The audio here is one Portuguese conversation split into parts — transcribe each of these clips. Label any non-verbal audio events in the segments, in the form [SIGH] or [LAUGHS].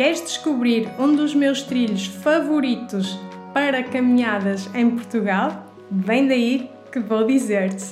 Queres descobrir um dos meus trilhos favoritos para caminhadas em Portugal? Vem daí que vou dizer-te.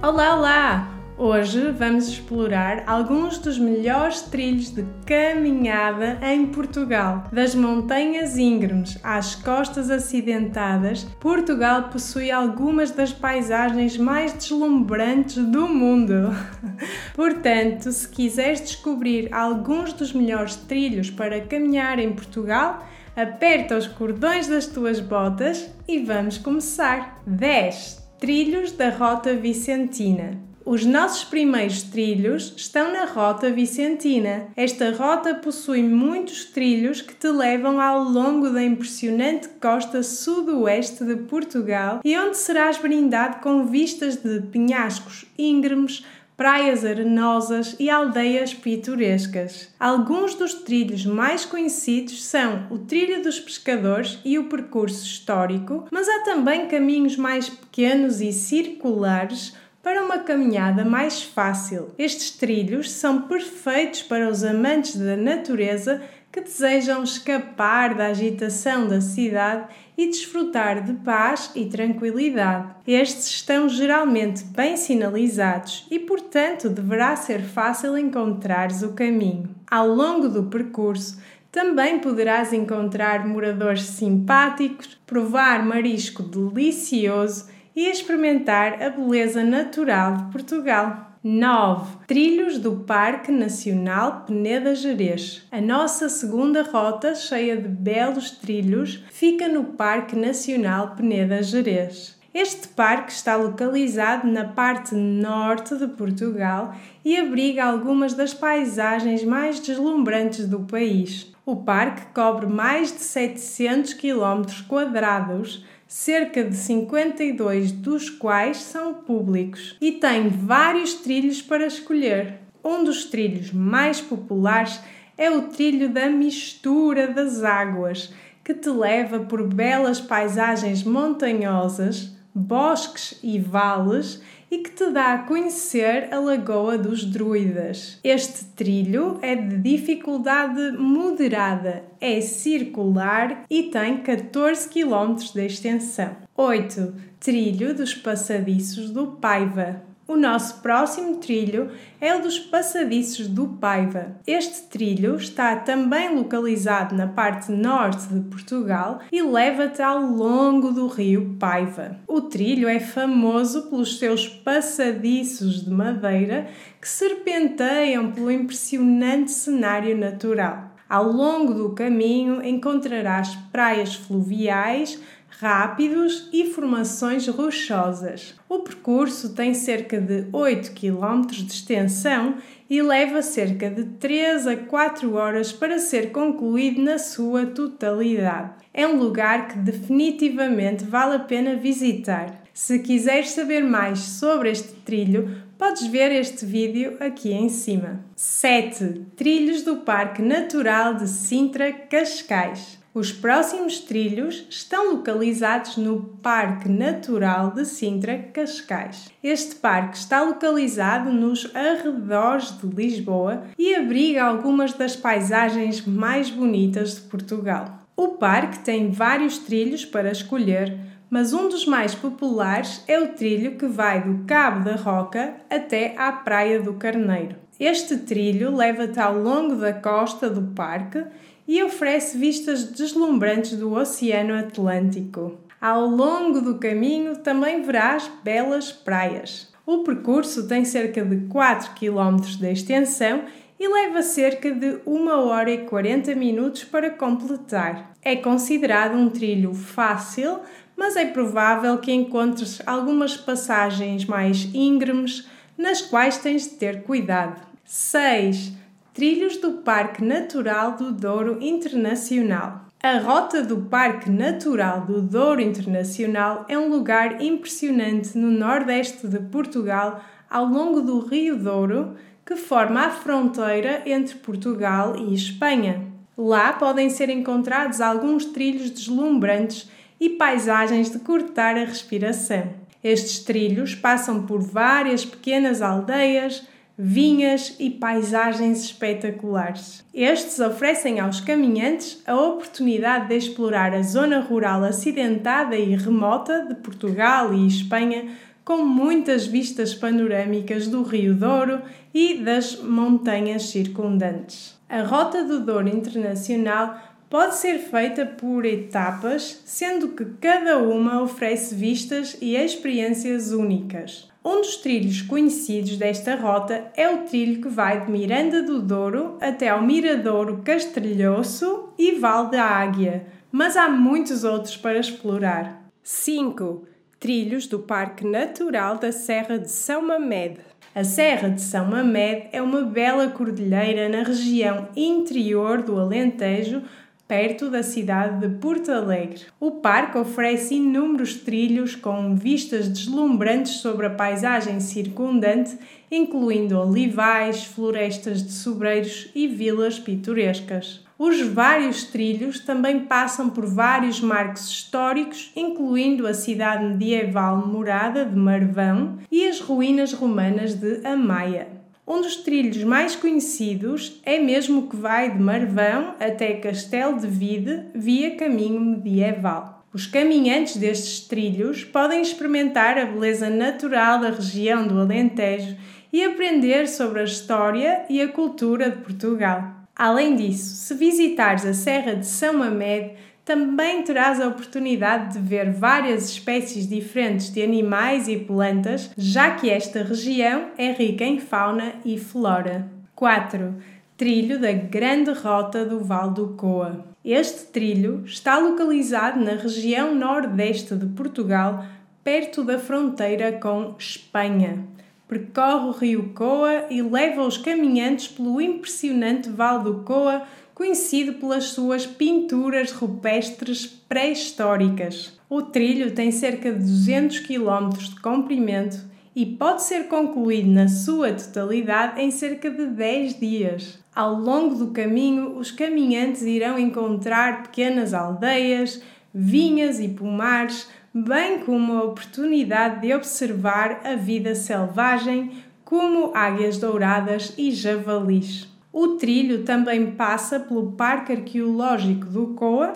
Olá, olá! Hoje vamos explorar alguns dos melhores trilhos de caminhada em Portugal. Das montanhas íngremes às costas acidentadas, Portugal possui algumas das paisagens mais deslumbrantes do mundo. [LAUGHS] Portanto, se quiseres descobrir alguns dos melhores trilhos para caminhar em Portugal, aperta os cordões das tuas botas e vamos começar. 10 Trilhos da Rota Vicentina. Os nossos primeiros trilhos estão na Rota Vicentina. Esta rota possui muitos trilhos que te levam ao longo da impressionante costa sudoeste de Portugal e onde serás brindado com vistas de penhascos íngremes, praias arenosas e aldeias pitorescas. Alguns dos trilhos mais conhecidos são o Trilho dos Pescadores e o Percurso Histórico, mas há também caminhos mais pequenos e circulares para uma caminhada mais fácil, estes trilhos são perfeitos para os amantes da natureza que desejam escapar da agitação da cidade e desfrutar de paz e tranquilidade. Estes estão geralmente bem sinalizados e, portanto, deverá ser fácil encontrares o caminho. Ao longo do percurso, também poderás encontrar moradores simpáticos, provar marisco delicioso e experimentar a beleza natural de Portugal. 9. Trilhos do Parque Nacional Peneda Gerês. A nossa segunda rota, cheia de belos trilhos, fica no Parque Nacional Peneda Gerês. Este parque está localizado na parte norte de Portugal e abriga algumas das paisagens mais deslumbrantes do país. O parque cobre mais de 700 km quadrados, cerca de 52 dos quais são públicos, e tem vários trilhos para escolher. Um dos trilhos mais populares é o trilho da mistura das águas, que te leva por belas paisagens montanhosas, bosques e vales e que te dá a conhecer a Lagoa dos Druidas. Este trilho é de dificuldade moderada, é circular e tem 14 km de extensão. 8. Trilho dos Passadiços do Paiva. O nosso próximo trilho é o dos Passadiços do Paiva. Este trilho está também localizado na parte norte de Portugal e leva-te ao longo do rio Paiva. O trilho é famoso pelos seus passadiços de madeira que serpenteiam pelo impressionante cenário natural. Ao longo do caminho encontrarás praias fluviais, rápidos e formações rochosas. O percurso tem cerca de 8 km de extensão e leva cerca de 3 a 4 horas para ser concluído na sua totalidade. É um lugar que definitivamente vale a pena visitar. Se quiseres saber mais sobre este trilho, podes ver este vídeo aqui em cima. 7. Trilhos do Parque Natural de Sintra Cascais. Os próximos trilhos estão localizados no Parque Natural de Sintra Cascais. Este parque está localizado nos arredores de Lisboa e abriga algumas das paisagens mais bonitas de Portugal. O parque tem vários trilhos para escolher, mas um dos mais populares é o trilho que vai do Cabo da Roca até à Praia do Carneiro. Este trilho leva-te ao longo da costa do parque e oferece vistas deslumbrantes do Oceano Atlântico. Ao longo do caminho também verás belas praias. O percurso tem cerca de 4 km de extensão e leva cerca de 1 hora e 40 minutos para completar. É considerado um trilho fácil, mas é provável que encontres algumas passagens mais íngremes nas quais tens de ter cuidado. 6. Trilhos do Parque Natural do Douro Internacional. A rota do Parque Natural do Douro Internacional é um lugar impressionante no nordeste de Portugal, ao longo do Rio Douro, que forma a fronteira entre Portugal e Espanha. Lá podem ser encontrados alguns trilhos deslumbrantes e paisagens de cortar a respiração. Estes trilhos passam por várias pequenas aldeias, vinhas e paisagens espetaculares. Estes oferecem aos caminhantes a oportunidade de explorar a zona rural acidentada e remota de Portugal e Espanha, com muitas vistas panorâmicas do Rio Douro e das montanhas circundantes. A Rota do Douro Internacional pode ser feita por etapas, sendo que cada uma oferece vistas e experiências únicas. Um dos trilhos conhecidos desta rota é o trilho que vai de Miranda do Douro até ao Miradouro Castrilhoço e Val da Águia, mas há muitos outros para explorar. 5. Trilhos do Parque Natural da Serra de São Mamede. A Serra de São Mamede é uma bela cordilheira na região interior do Alentejo, perto da cidade de Porto Alegre. O parque oferece inúmeros trilhos com vistas deslumbrantes sobre a paisagem circundante, incluindo olivais, florestas de sobreiros e vilas pitorescas. Os vários trilhos também passam por vários marcos históricos, incluindo a cidade medieval morada de Marvão e as ruínas romanas de Amaia. Um dos trilhos mais conhecidos é mesmo que vai de Marvão até Castelo de Vide via caminho medieval. Os caminhantes destes trilhos podem experimentar a beleza natural da região do Alentejo e aprender sobre a história e a cultura de Portugal. Além disso, se visitares a Serra de São Mamede, também terás a oportunidade de ver várias espécies diferentes de animais e plantas, já que esta região é rica em fauna e flora. 4. Trilho da Grande Rota do Val do Coa. Este trilho está localizado na região nordeste de Portugal, perto da fronteira com Espanha. Percorre o rio Coa e leva os caminhantes pelo impressionante Val do Coa, conhecido pelas suas pinturas rupestres pré-históricas. O trilho tem cerca de 200 km de comprimento e pode ser concluído na sua totalidade em cerca de 10 dias. Ao longo do caminho, os caminhantes irão encontrar pequenas aldeias, vinhas e pomares, bem como a oportunidade de observar a vida selvagem, como águias douradas e javalis. O trilho também passa pelo Parque Arqueológico do Coa,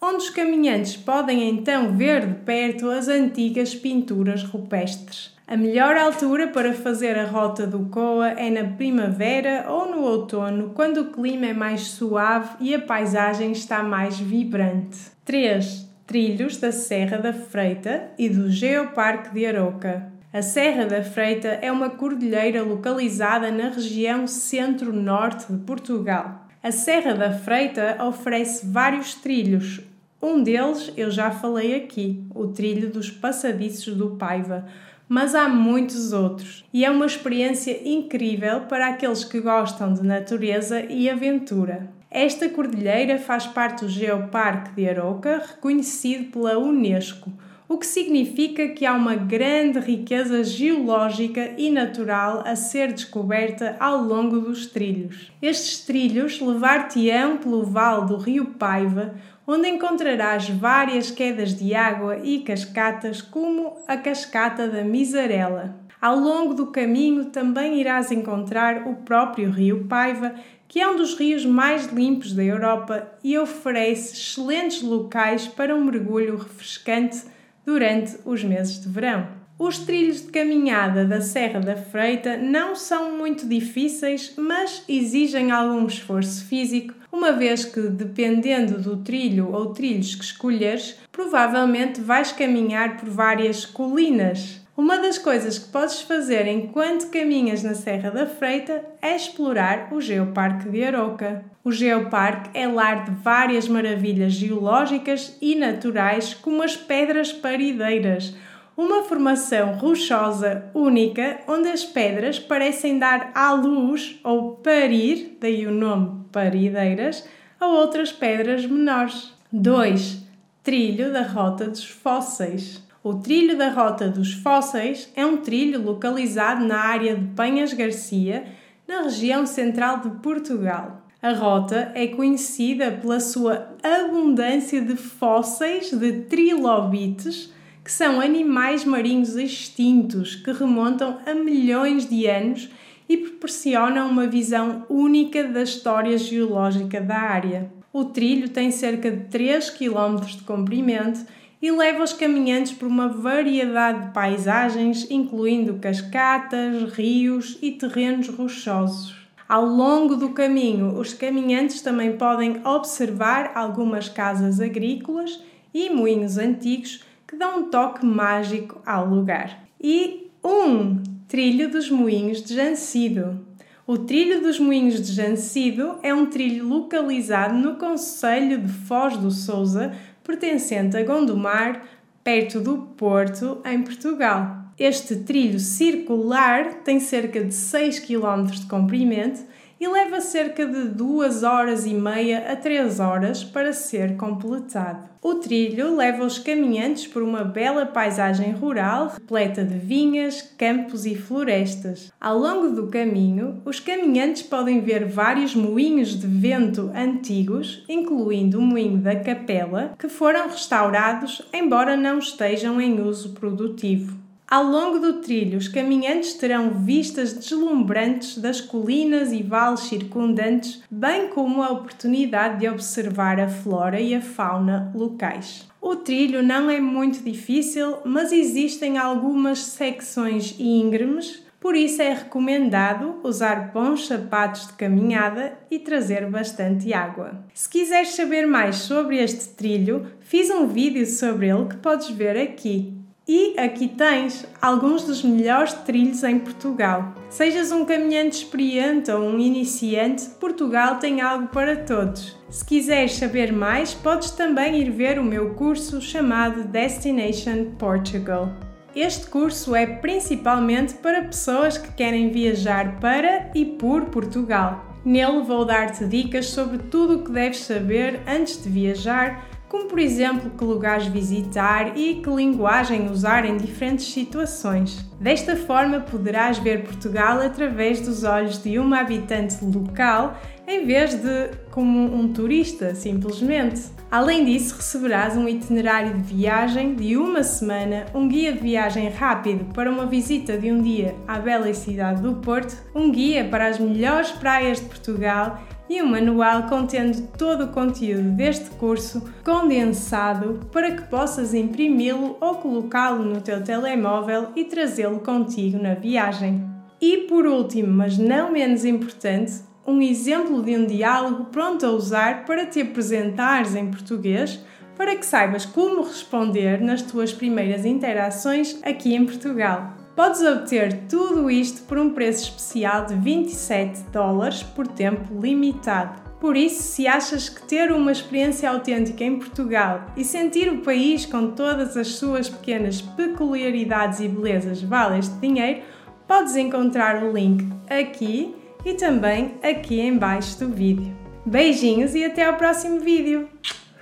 onde os caminhantes podem então ver de perto as antigas pinturas rupestres. A melhor altura para fazer a rota do Coa é na primavera ou no outono, quando o clima é mais suave e a paisagem está mais vibrante. 3. Trilhos da Serra da Freita e do Geoparque de Aroca. A Serra da Freita é uma cordilheira localizada na região centro-norte de Portugal. A Serra da Freita oferece vários trilhos. Um deles eu já falei aqui, o trilho dos passadiços do Paiva, mas há muitos outros e é uma experiência incrível para aqueles que gostam de natureza e aventura. Esta cordilheira faz parte do Geoparque de Aroca, reconhecido pela Unesco o que significa que há uma grande riqueza geológica e natural a ser descoberta ao longo dos trilhos. Estes trilhos levar-te-ão pelo vale do rio Paiva, onde encontrarás várias quedas de água e cascatas, como a cascata da Misarela. Ao longo do caminho também irás encontrar o próprio rio Paiva, que é um dos rios mais limpos da Europa e oferece excelentes locais para um mergulho refrescante durante os meses de verão. Os trilhos de caminhada da Serra da Freita não são muito difíceis, mas exigem algum esforço físico, uma vez que, dependendo do trilho ou trilhos que escolheres, provavelmente vais caminhar por várias colinas. Uma das coisas que podes fazer enquanto caminhas na Serra da Freita é explorar o Geoparque de Aroca. O Geoparque é lar de várias maravilhas geológicas e naturais, como as pedras parideiras, uma formação rochosa única onde as pedras parecem dar à luz ou parir, daí o nome parideiras, a outras pedras menores. 2. Trilho da Rota dos Fósseis. O Trilho da Rota dos Fósseis é um trilho localizado na área de Penhas Garcia, na região central de Portugal. A rota é conhecida pela sua abundância de fósseis de trilobites, que são animais marinhos extintos que remontam a milhões de anos e proporcionam uma visão única da história geológica da área. O trilho tem cerca de 3 km de comprimento e leva os caminhantes por uma variedade de paisagens, incluindo cascatas, rios e terrenos rochosos. Ao longo do caminho, os caminhantes também podem observar algumas casas agrícolas e moinhos antigos que dão um toque mágico ao lugar. E um trilho dos moinhos de Jancido. O Trilho dos Moinhos de Jancido é um trilho localizado no Conselho de Foz do Sousa, pertencente a Gondomar, perto do Porto, em Portugal. Este trilho circular tem cerca de 6 km de comprimento e leva cerca de 2 horas e meia a 3 horas para ser completado. O trilho leva os caminhantes por uma bela paisagem rural repleta de vinhas, campos e florestas. Ao longo do caminho, os caminhantes podem ver vários moinhos de vento antigos, incluindo o moinho da Capela, que foram restaurados, embora não estejam em uso produtivo. Ao longo do trilho, os caminhantes terão vistas deslumbrantes das colinas e vales circundantes, bem como a oportunidade de observar a flora e a fauna locais. O trilho não é muito difícil, mas existem algumas secções íngremes, por isso é recomendado usar bons sapatos de caminhada e trazer bastante água. Se quiseres saber mais sobre este trilho, fiz um vídeo sobre ele que podes ver aqui. E aqui tens alguns dos melhores trilhos em Portugal. Sejas um caminhante experiente ou um iniciante, Portugal tem algo para todos. Se quiseres saber mais, podes também ir ver o meu curso chamado Destination Portugal. Este curso é principalmente para pessoas que querem viajar para e por Portugal. Nele vou dar-te dicas sobre tudo o que deves saber antes de viajar como por exemplo que lugares visitar e que linguagem usar em diferentes situações. Desta forma, poderás ver Portugal através dos olhos de uma habitante local em vez de como um turista, simplesmente. Além disso, receberás um itinerário de viagem de uma semana, um guia de viagem rápido para uma visita de um dia à bela cidade do Porto, um guia para as melhores praias de Portugal e um manual contendo todo o conteúdo deste curso condensado para que possas imprimi-lo ou colocá-lo no teu telemóvel e trazê-lo contigo na viagem. E por último, mas não menos importante, um exemplo de um diálogo pronto a usar para te apresentares em português para que saibas como responder nas tuas primeiras interações aqui em Portugal. Podes obter tudo isto por um preço especial de 27 dólares por tempo limitado. Por isso, se achas que ter uma experiência autêntica em Portugal e sentir o país com todas as suas pequenas peculiaridades e belezas vale este dinheiro, podes encontrar o link aqui e também aqui embaixo do vídeo. Beijinhos e até ao próximo vídeo!